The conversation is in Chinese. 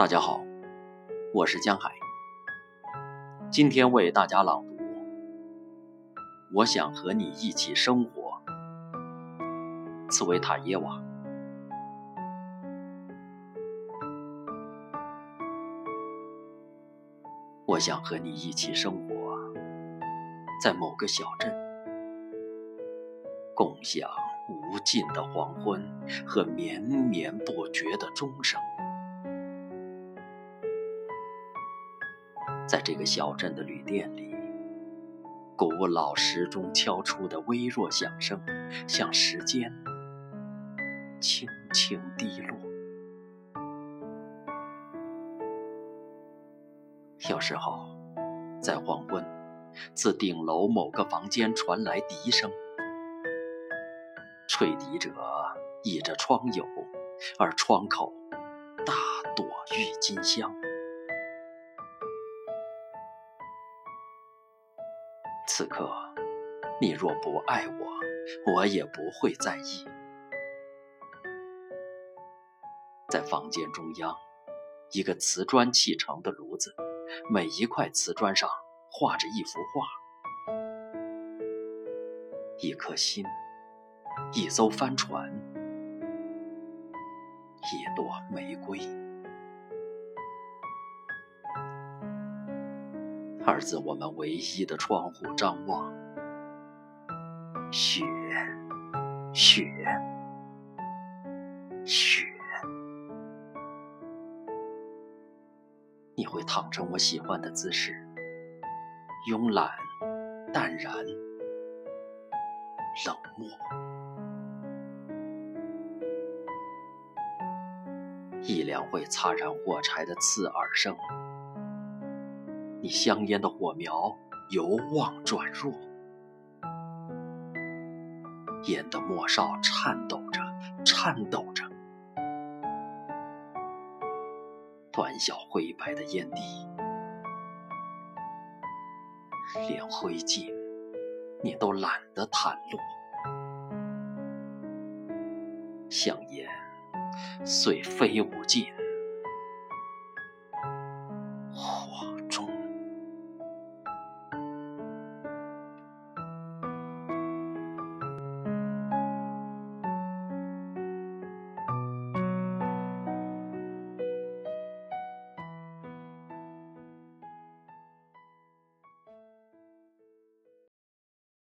大家好，我是江海。今天为大家朗读。我想和你一起生活，茨维塔耶娃。我想和你一起生活在某个小镇，共享无尽的黄昏和绵绵不绝的钟声。在这个小镇的旅店里，古老时钟敲出的微弱响声，像时间轻轻滴落。有时候，在黄昏，自顶楼某个房间传来笛声，吹笛者倚着窗牖，而窗口大朵郁金香。此刻，你若不爱我，我也不会在意。在房间中央，一个瓷砖砌成的炉子，每一块瓷砖上画着一幅画：一颗心，一艘帆船，一朵玫瑰。而自我们唯一的窗户张望，雪，雪，雪。你会躺成我喜欢的姿势，慵懒、淡然、冷漠。一两会擦燃火柴的刺耳声。你香烟的火苗由旺转弱，烟的末梢颤抖着，颤抖着，短小灰白的烟蒂，连灰烬你都懒得弹落，香烟虽飞舞尽。